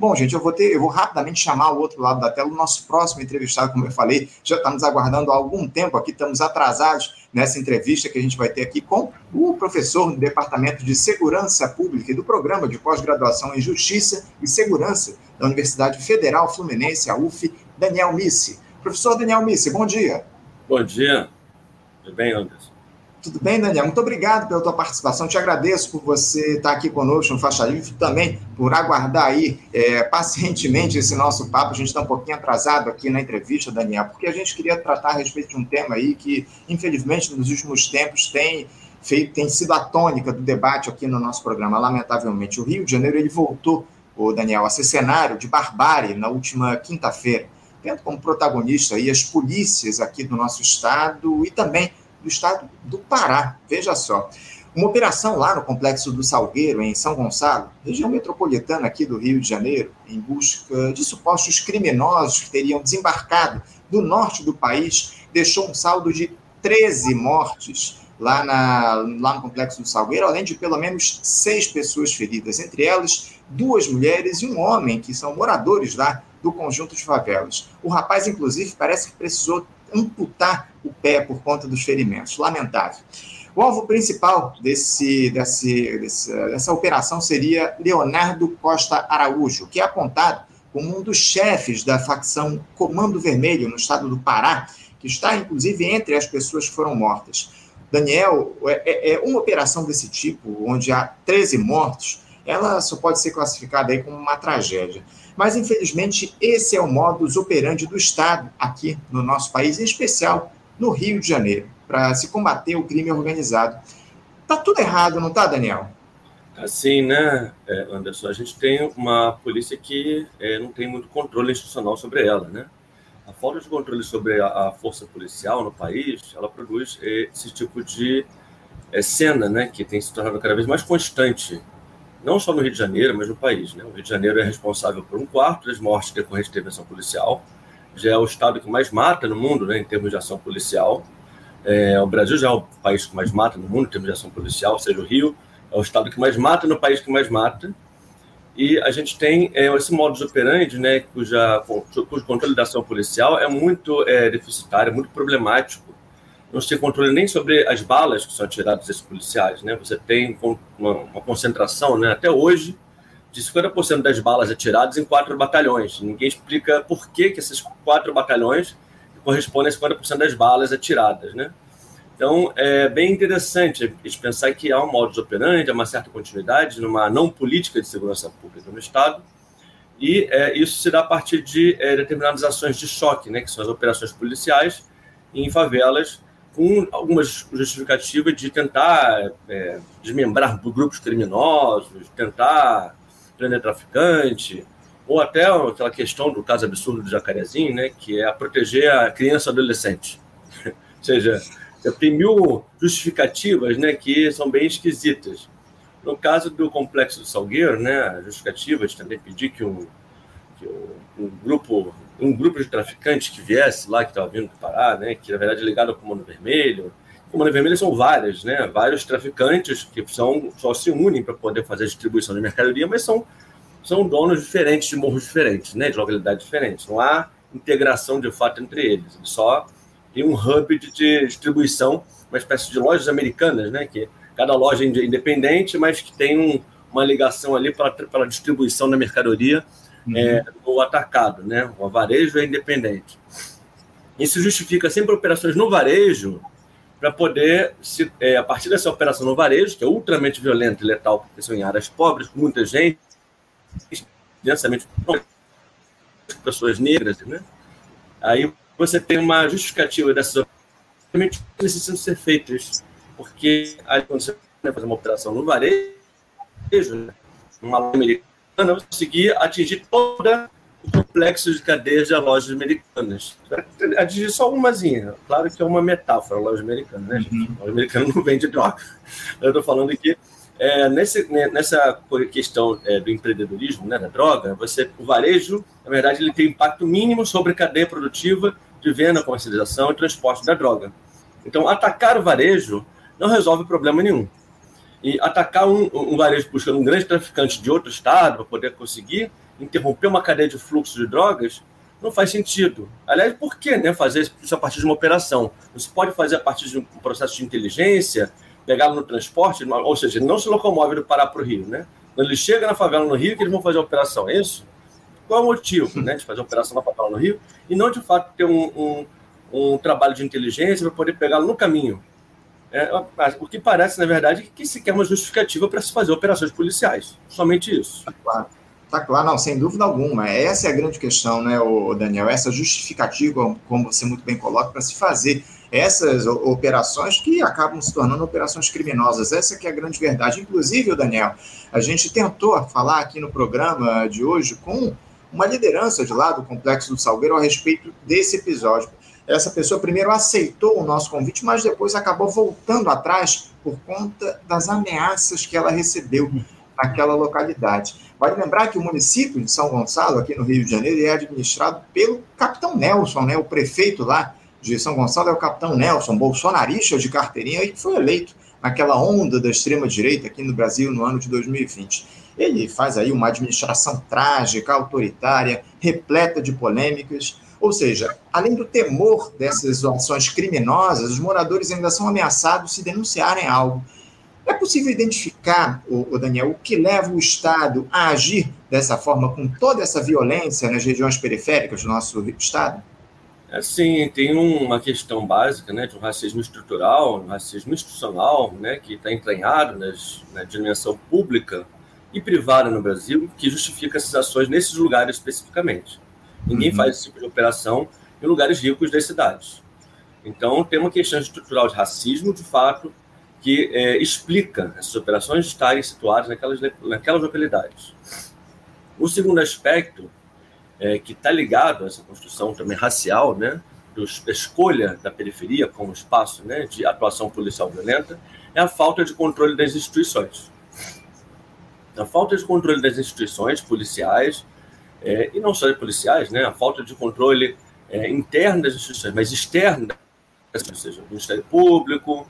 Bom, gente, eu vou ter, eu vou rapidamente chamar o outro lado da tela, o nosso próximo entrevistado, como eu falei, já estamos aguardando há algum tempo aqui, estamos atrasados nessa entrevista que a gente vai ter aqui com o professor do Departamento de Segurança Pública e do Programa de Pós-Graduação em Justiça e Segurança da Universidade Federal Fluminense, a UF, Daniel Missi. Professor Daniel Missi, bom dia. Bom dia. Tudo bem, Anderson? Tudo bem, Daniel? Muito obrigado pela tua participação. Te agradeço por você estar aqui conosco no Faixa Livre, também por aguardar aí é, pacientemente esse nosso papo. A gente está um pouquinho atrasado aqui na entrevista, Daniel, porque a gente queria tratar a respeito de um tema aí que, infelizmente, nos últimos tempos tem feito, tem sido a tônica do debate aqui no nosso programa. Lamentavelmente, o Rio de Janeiro ele voltou, o Daniel, a ser cenário de barbárie na última quinta-feira, tendo como protagonista aí as polícias aqui do nosso estado e também do estado do Pará. Veja só. Uma operação lá no Complexo do Salgueiro, em São Gonçalo, região metropolitana aqui do Rio de Janeiro, em busca de supostos criminosos que teriam desembarcado do norte do país, deixou um saldo de 13 mortes lá, na, lá no Complexo do Salgueiro, além de pelo menos seis pessoas feridas, entre elas duas mulheres e um homem, que são moradores lá do conjunto de favelas. O rapaz, inclusive, parece que precisou amputar o pé por conta dos ferimentos. Lamentável. O alvo principal desse, desse, dessa operação seria Leonardo Costa Araújo, que é apontado como um dos chefes da facção Comando Vermelho no estado do Pará, que está inclusive entre as pessoas que foram mortas. Daniel, é, é, é uma operação desse tipo, onde há 13 mortos, ela só pode ser classificada aí como uma tragédia. Mas, infelizmente, esse é o modus operandi do Estado aqui no nosso país, em especial no Rio de Janeiro, para se combater o crime organizado. Tá tudo errado, não tá, Daniel? Assim, né, é, Anderson? A gente tem uma polícia que é, não tem muito controle institucional sobre ela, né? A falta de controle sobre a, a força policial no país, ela produz é, esse tipo de é, cena, né, que tem se tornado cada vez mais constante não só no Rio de Janeiro, mas no país. Né? O Rio de Janeiro é responsável por um quarto das mortes decorrentes de intervenção policial, já é o estado que mais mata no mundo né, em termos de ação policial. É, o Brasil já é o país que mais mata no mundo em termos de ação policial, ou seja, o Rio é o estado que mais mata no país que mais mata. E a gente tem é, esse modus operandi, né, cuja, cujo controle da ação policial é muito é, deficitário, muito problemático não se tem controle nem sobre as balas que são atiradas desses policiais, né? Você tem uma, uma concentração, né? Até hoje, de 50% das balas atiradas em quatro batalhões. Ninguém explica por que, que esses quatro batalhões correspondem a 50% das balas atiradas, né? Então, é bem interessante a gente pensar que há um modus operandi, há uma certa continuidade numa não política de segurança pública no Estado, e é, isso se dá a partir de é, determinadas ações de choque, né, que são as operações policiais em favelas com algumas justificativas de tentar é, desmembrar grupos criminosos, tentar prender traficante, ou até aquela questão do caso absurdo do Jacarezinho, né, que é proteger a criança adolescente. ou seja, tem mil justificativas né, que são bem esquisitas. No caso do Complexo do Salgueiro, né, a justificativa de também pedir que um, que um, um grupo um grupo de traficantes que viesse lá, que estava vindo parar, né, que na verdade é ligado ao Comando Vermelho. O Comando Vermelho são vários, né, vários traficantes que são, só se unem para poder fazer a distribuição de mercadoria, mas são, são donos diferentes, de morros diferentes, né, de localidades diferentes. Não há integração de fato entre eles, só tem um hub de, de distribuição, uma espécie de lojas americanas, né, que cada loja é independente, mas que tem um, uma ligação ali para a distribuição da mercadoria uhum. é, atacado, né? O varejo é independente. Isso justifica sempre operações no varejo para poder, se, é, a partir dessa operação no varejo, que é ultramente violenta e letal, porque são em áreas pobres, com muita gente, densamente pessoas negras, né? Aí você tem uma justificativa dessas operações precisam ser feitas, porque aí quando você vai fazer uma operação no varejo, né? uma americana, americana conseguir atingir toda o complexo de cadeias de lojas americanas. Atingir só umazinha. Claro que é uma metáfora, loja americana, né? Uhum. Loja americana não vende droga. Eu estou falando aqui é, nesse, né, nessa questão é, do empreendedorismo, né, da droga, você, o varejo, na verdade, ele tem impacto mínimo sobre a cadeia produtiva de venda, comercialização e transporte da droga. Então, atacar o varejo não resolve problema nenhum e atacar um, um varejo buscando um grande traficante de outro estado para poder conseguir, interromper uma cadeia de fluxo de drogas, não faz sentido. Aliás, por que né, fazer isso a partir de uma operação? Você pode fazer a partir de um processo de inteligência, pegá-lo no transporte, ou seja, não se locomove do Pará para o Rio. Né? Quando ele chega na favela no Rio, que eles vão fazer a operação, é isso? Qual é o motivo né, de fazer a operação na favela no Rio e não, de fato, ter um, um, um trabalho de inteligência para poder pegá-lo no caminho? É, o que parece, na verdade, é que se quer uma justificativa para se fazer operações policiais. Somente isso. Claro. Tá claro, não, sem dúvida alguma. Essa é a grande questão, né, Daniel? Essa justificativa, como você muito bem coloca, para se fazer essas operações que acabam se tornando operações criminosas. Essa que é a grande verdade. Inclusive, Daniel, a gente tentou falar aqui no programa de hoje com uma liderança de lá do Complexo do Salgueiro a respeito desse episódio. Essa pessoa primeiro aceitou o nosso convite, mas depois acabou voltando atrás por conta das ameaças que ela recebeu naquela localidade. Vale lembrar que o município de São Gonçalo, aqui no Rio de Janeiro, é administrado pelo capitão Nelson, né? o prefeito lá de São Gonçalo é o capitão Nelson, bolsonarista de carteirinha, e que foi eleito naquela onda da extrema-direita aqui no Brasil no ano de 2020. Ele faz aí uma administração trágica, autoritária, repleta de polêmicas. Ou seja, além do temor dessas ações criminosas, os moradores ainda são ameaçados se denunciarem algo. É possível identificar, o, Daniel, o que leva o Estado a agir dessa forma, com toda essa violência nas regiões periféricas do nosso Estado? É, sim, tem uma questão básica né, de um racismo estrutural, um racismo institucional, né, que está entranhado nas, na dimensão pública e privada no Brasil, que justifica essas ações nesses lugares especificamente. Ninguém uhum. faz esse tipo de operação em lugares ricos das cidades. Então, tem uma questão estrutural de racismo, de fato, que é, explica essas operações estarem situadas naquelas, naquelas localidades. O segundo aspecto, é, que está ligado a essa construção também racial, né, da escolha da periferia como espaço né, de atuação policial violenta, é a falta de controle das instituições. A falta de controle das instituições policiais, é, e não só de policiais, né, a falta de controle é, interno das instituições, mas externo, ou seja, do Ministério Público,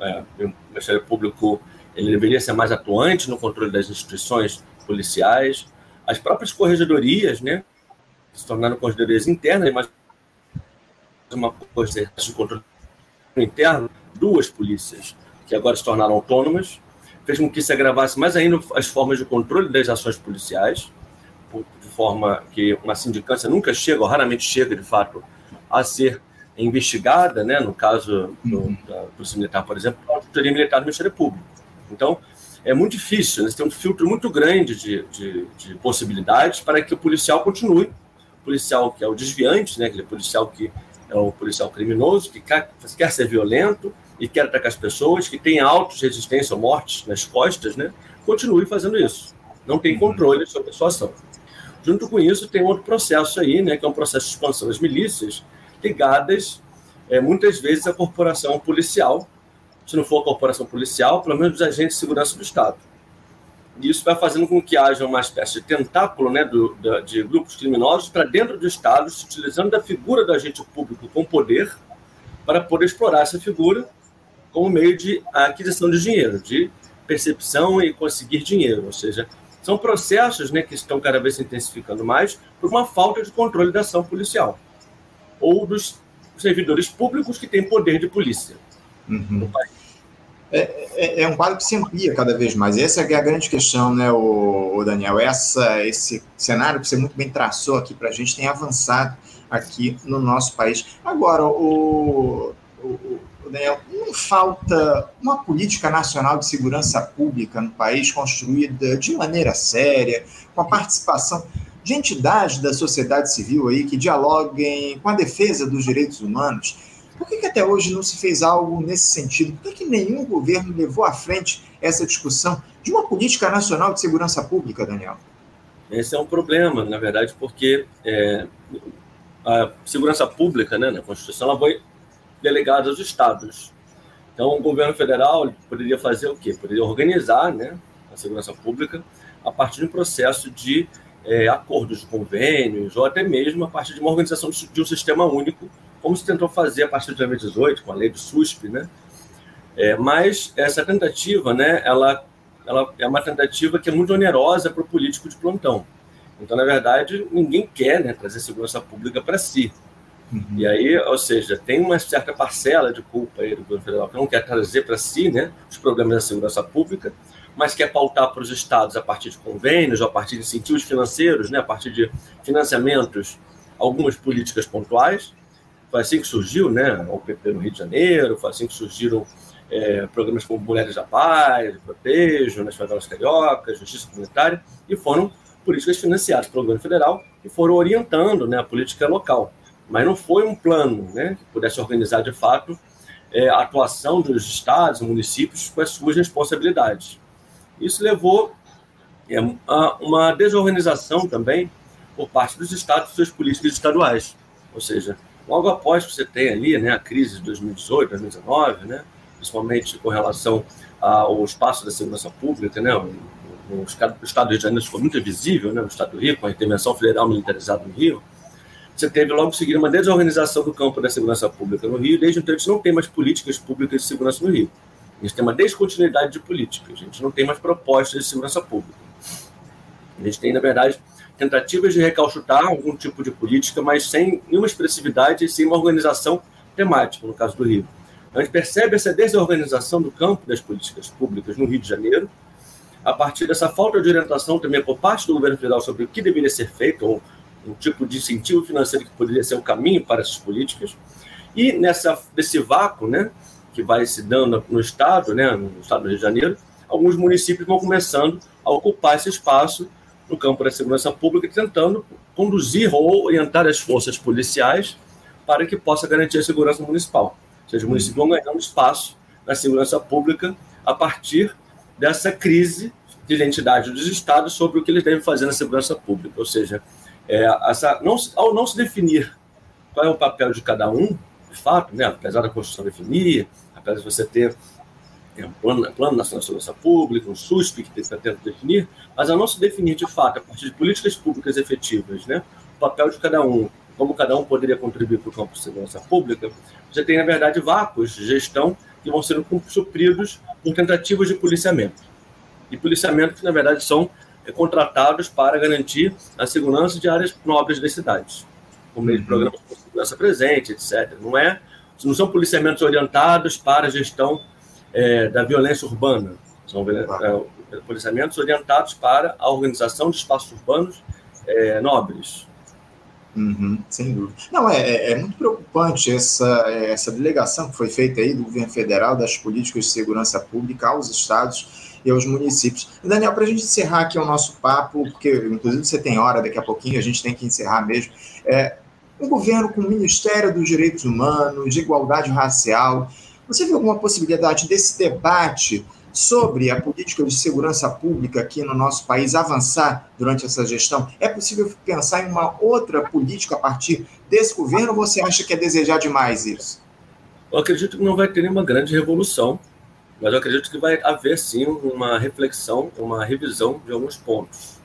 é, o Ministério Público ele deveria ser mais atuante no controle das instituições policiais, as próprias corregedorias, né, se tornaram corregedorias internas, mas uma coisa de controle interno, duas polícias que agora se tornaram autônomas, fez com que se agravasse mais ainda as formas de controle das ações policiais, de forma que uma sindicância nunca chega, ou raramente chega, de fato, a ser investigada, né, no caso do, uhum. da Polícia Militar, por exemplo, a auditoria militar do Ministério Público. Então, é muito difícil, né? você tem um filtro muito grande de, de, de, possibilidades para que o policial continue. O policial que é o desviante, né, aquele policial que é o policial criminoso, que quer, quer ser violento e quer atacar as pessoas, que tem autos de resistência ou mortes nas costas, né, continue fazendo isso. Não tem uhum. controle sobre a sua ação. Junto com isso, tem outro processo aí, né, que é um processo de expansão das milícias, ligadas é, muitas vezes à corporação policial, se não for a corporação policial, pelo menos dos agentes de segurança do Estado. E isso vai fazendo com que haja uma espécie de tentáculo né, do, de grupos criminosos para dentro do Estado, se utilizando da figura do agente público com poder para poder explorar essa figura como meio de aquisição de dinheiro, de percepção e conseguir dinheiro. Ou seja, são processos né, que estão cada vez se intensificando mais por uma falta de controle da ação policial ou dos servidores públicos que têm poder de polícia uhum. no país. É, é, é, um quadro que se amplia cada vez mais. Essa é a grande questão, né, o, o Daniel? Essa, esse cenário que você muito bem traçou aqui para a gente tem avançado aqui no nosso país. Agora, o, o, Daniel, não falta uma política nacional de segurança pública no país construída de maneira séria, com a participação de entidades da sociedade civil aí que dialoguem com a defesa dos direitos humanos. Por que, que até hoje não se fez algo nesse sentido? Por que, que nenhum governo levou à frente essa discussão de uma política nacional de segurança pública, Daniel? Esse é um problema, na verdade, porque é, a segurança pública, né, na Constituição, ela foi delegada aos estados. Então, o governo federal poderia fazer o quê? Poderia organizar né, a segurança pública a partir de um processo de é, acordos de convênios, ou até mesmo a partir de uma organização de um sistema único, como se tentou fazer a partir de 2018, com a lei do SUSP, né? É, mas essa tentativa, né, ela, ela é uma tentativa que é muito onerosa para o político de plantão. Então, na verdade, ninguém quer né, trazer segurança pública para si. Uhum. E aí, ou seja, tem uma certa parcela de culpa aí do governo federal que não quer trazer para si né, os problemas da segurança pública, mas quer pautar para os estados a partir de convênios, a partir de incentivos financeiros, né, a partir de financiamentos, algumas políticas pontuais. Foi assim que surgiu né, o PP no Rio de Janeiro, foi assim que surgiram é, programas como Mulheres da Paz, Protejo, nas favelas cariocas, Justiça Comunitária, e foram políticas financiadas pelo governo federal e foram orientando né, a política local. Mas não foi um plano né, que pudesse organizar de fato é, a atuação dos estados municípios com as suas responsabilidades. Isso levou é, a uma desorganização também por parte dos estados e suas políticas estaduais. Ou seja, logo após que você tem ali né, a crise de 2018, 2019, né, principalmente com relação ao espaço da segurança pública, né, o, estado, o Estado do Rio de Janeiro ficou muito visível, né, no Estado do Rio, com a intervenção federal militarizada no Rio, você teve logo em seguida uma desorganização do campo da segurança pública no Rio, desde então a gente não tem mais políticas públicas de segurança no Rio. A gente tem uma descontinuidade de política, a gente não tem mais propostas de segurança pública. A gente tem, na verdade, tentativas de recalchutar algum tipo de política, mas sem nenhuma expressividade e sem uma organização temática, no caso do Rio. Então, a gente percebe essa desorganização do campo das políticas públicas no Rio de Janeiro, a partir dessa falta de orientação também por parte do governo federal sobre o que deveria ser feito, ou um tipo de incentivo financeiro que poderia ser o caminho para essas políticas. E nessa, nesse vácuo, né, que vai se dando no estado, né, no estado do Rio de Janeiro, alguns municípios vão começando a ocupar esse espaço no campo da segurança pública, tentando conduzir ou orientar as forças policiais para que possa garantir a segurança municipal. Ou seja, os municípios vão ganhando espaço na segurança pública a partir dessa crise de identidade dos estados sobre o que eles devem fazer na segurança pública. Ou seja, é, essa, não, ao não se definir qual é o papel de cada um, de fato, né, apesar da Constituição definir, apesar de você ter é, um plano, plano nacional de segurança pública, um SUSP que tenta definir, mas ao não se definir de fato, a partir de políticas públicas efetivas, né, o papel de cada um, como cada um poderia contribuir para o campo de segurança pública, você tem, na verdade, vácuos de gestão que vão sendo supridos por tentativas de policiamento. E policiamento que, na verdade, são contratados para garantir a segurança de áreas nobres das cidades por meio de programas de segurança presente, etc. Não, é, não são policiamentos orientados para a gestão é, da violência urbana, são é, policiamentos orientados para a organização de espaços urbanos é, nobres. Uhum, sem dúvida. Não, é, é, é muito preocupante essa, essa delegação que foi feita aí do governo federal das políticas de segurança pública aos estados e aos municípios. Daniel, para a gente encerrar aqui o nosso papo, porque inclusive você tem hora daqui a pouquinho, a gente tem que encerrar mesmo. É, um governo com o Ministério dos Direitos Humanos, de Igualdade Racial. Você vê alguma possibilidade desse debate sobre a política de segurança pública aqui no nosso país avançar durante essa gestão? É possível pensar em uma outra política a partir desse governo ou você acha que é desejar demais isso? Eu acredito que não vai ter nenhuma grande revolução, mas eu acredito que vai haver sim uma reflexão, uma revisão de alguns pontos.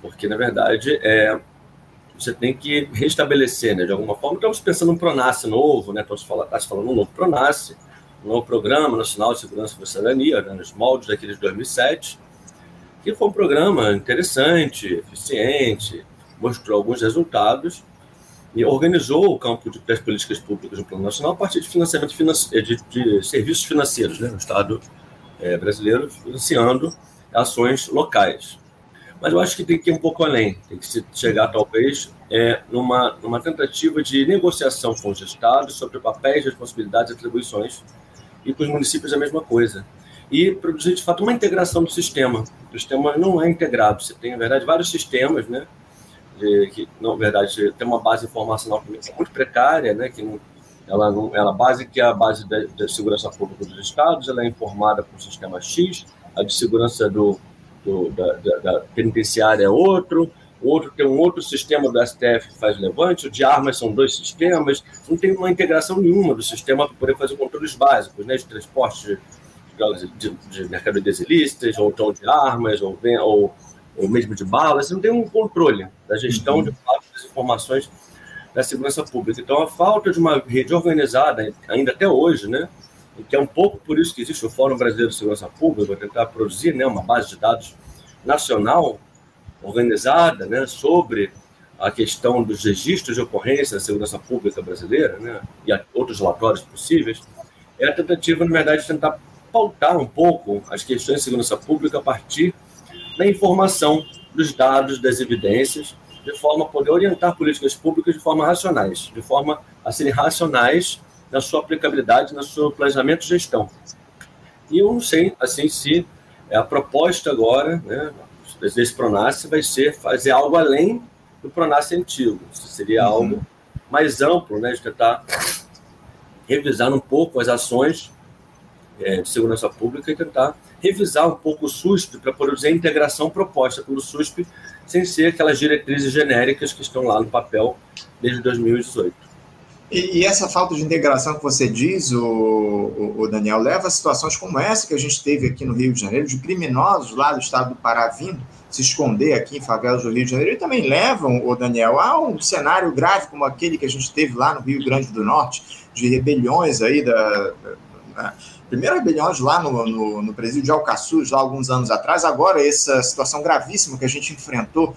Porque, na verdade, é, você tem que restabelecer, né, de alguma forma. Estamos pensando num PRONASSE novo, né, estamos falando, tá falando um novo PRONASSE, um novo Programa Nacional de Segurança da Cidadania, né, nos moldes daquele de 2007, que foi um programa interessante, eficiente, mostrou alguns resultados e organizou o campo de, das políticas públicas no plano nacional a partir de financiamento de, de serviços financeiros, né, no Estado é, brasileiro, financiando ações locais. Mas eu acho que tem que ir um pouco além, tem que se chegar talvez é, numa, numa tentativa de negociação com os estados sobre papéis, responsabilidades e atribuições, e com os municípios a mesma coisa. E produzir, de fato, uma integração do sistema. O sistema não é integrado, você tem, na verdade, vários sistemas, né? Que, na verdade, tem uma base informacional é muito precária, né? que ela, não, ela, base que é a base da, segurança pública dos estados, ela é informada por sistema X, a de segurança do, do, da, da, da, penitenciária é outro, outro tem um outro sistema do STF que faz levante, o de armas são dois sistemas, não tem uma integração nenhuma do sistema para poder fazer controles básicos, né, de transporte de, de, de, de mercadorias ilícitas, ou então de armas, ou, ou, ou mesmo de balas, você não tem um controle da gestão uhum. de fato das informações da segurança pública. Então, a falta de uma rede organizada, ainda até hoje, né, e que é um pouco por isso que existe o Fórum Brasileiro de Segurança Pública, para tentar produzir né, uma base de dados nacional organizada né, sobre a questão dos registros de ocorrência da segurança pública brasileira né, e outros relatórios possíveis, é a tentativa, na verdade, de tentar pautar um pouco as questões de segurança pública a partir da informação, dos dados, das evidências, de forma a poder orientar políticas públicas de forma racionais, de forma a serem racionais na sua aplicabilidade, no seu planejamento e gestão. E eu não sei, assim, se a proposta agora, né, desse Pronace vai ser fazer algo além do Pronace antigo. Isso seria uhum. algo mais amplo, né, de tentar revisar um pouco as ações é, de segurança pública e tentar revisar um pouco o SUSP para produzir a integração proposta pelo SUSP, sem ser aquelas diretrizes genéricas que estão lá no papel desde 2018. E, e, essa falta de integração que você diz, o, o, o, Daniel, leva a situações como essa que a gente teve aqui no Rio de Janeiro, de criminosos lá do estado do Pará vindo se esconder aqui em favelas do Rio de Janeiro, e também levam, o Daniel, a um cenário grave como aquele que a gente teve lá no Rio Grande do Norte, de rebeliões aí da, da primeiro rebeliões lá no, no, no presídio de Alcaçuz, lá alguns anos atrás, agora essa situação gravíssima que a gente enfrentou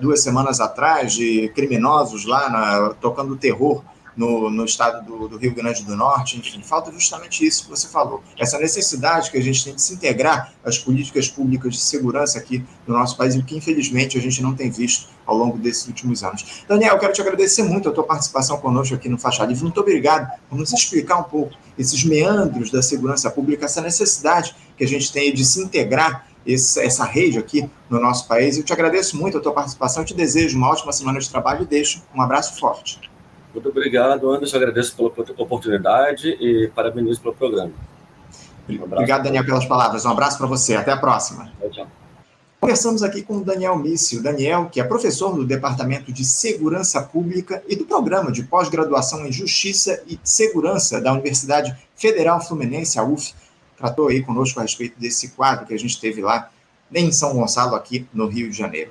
duas semanas atrás, de criminosos lá na, tocando terror no, no estado do, do, Rio Grande do Norte, enfim, falta justamente isso que você falou, essa necessidade que a gente tem de se integrar às políticas públicas de segurança aqui no nosso país, e que infelizmente a gente não tem visto ao longo desses últimos anos. Daniel, eu quero te agradecer muito a tua participação conosco aqui no Faixa Livre, muito obrigado por nos explicar um pouco esses meandros da segurança pública, essa necessidade que a gente tem de se integrar essa rede aqui no nosso país. Eu te agradeço muito a tua participação, te desejo uma ótima semana de trabalho e deixo um abraço forte. Muito obrigado, Anderson. Agradeço pela oportunidade e parabenizo pelo programa. Um obrigado, Daniel, pelas palavras. Um abraço para você. Até a próxima. Tchau, tchau. Conversamos aqui com o Daniel Mício. Daniel, que é professor do Departamento de Segurança Pública e do Programa de Pós-Graduação em Justiça e Segurança da Universidade Federal Fluminense, a UF, tratou aí conosco a respeito desse quadro que a gente teve lá em São Gonçalo, aqui no Rio de Janeiro.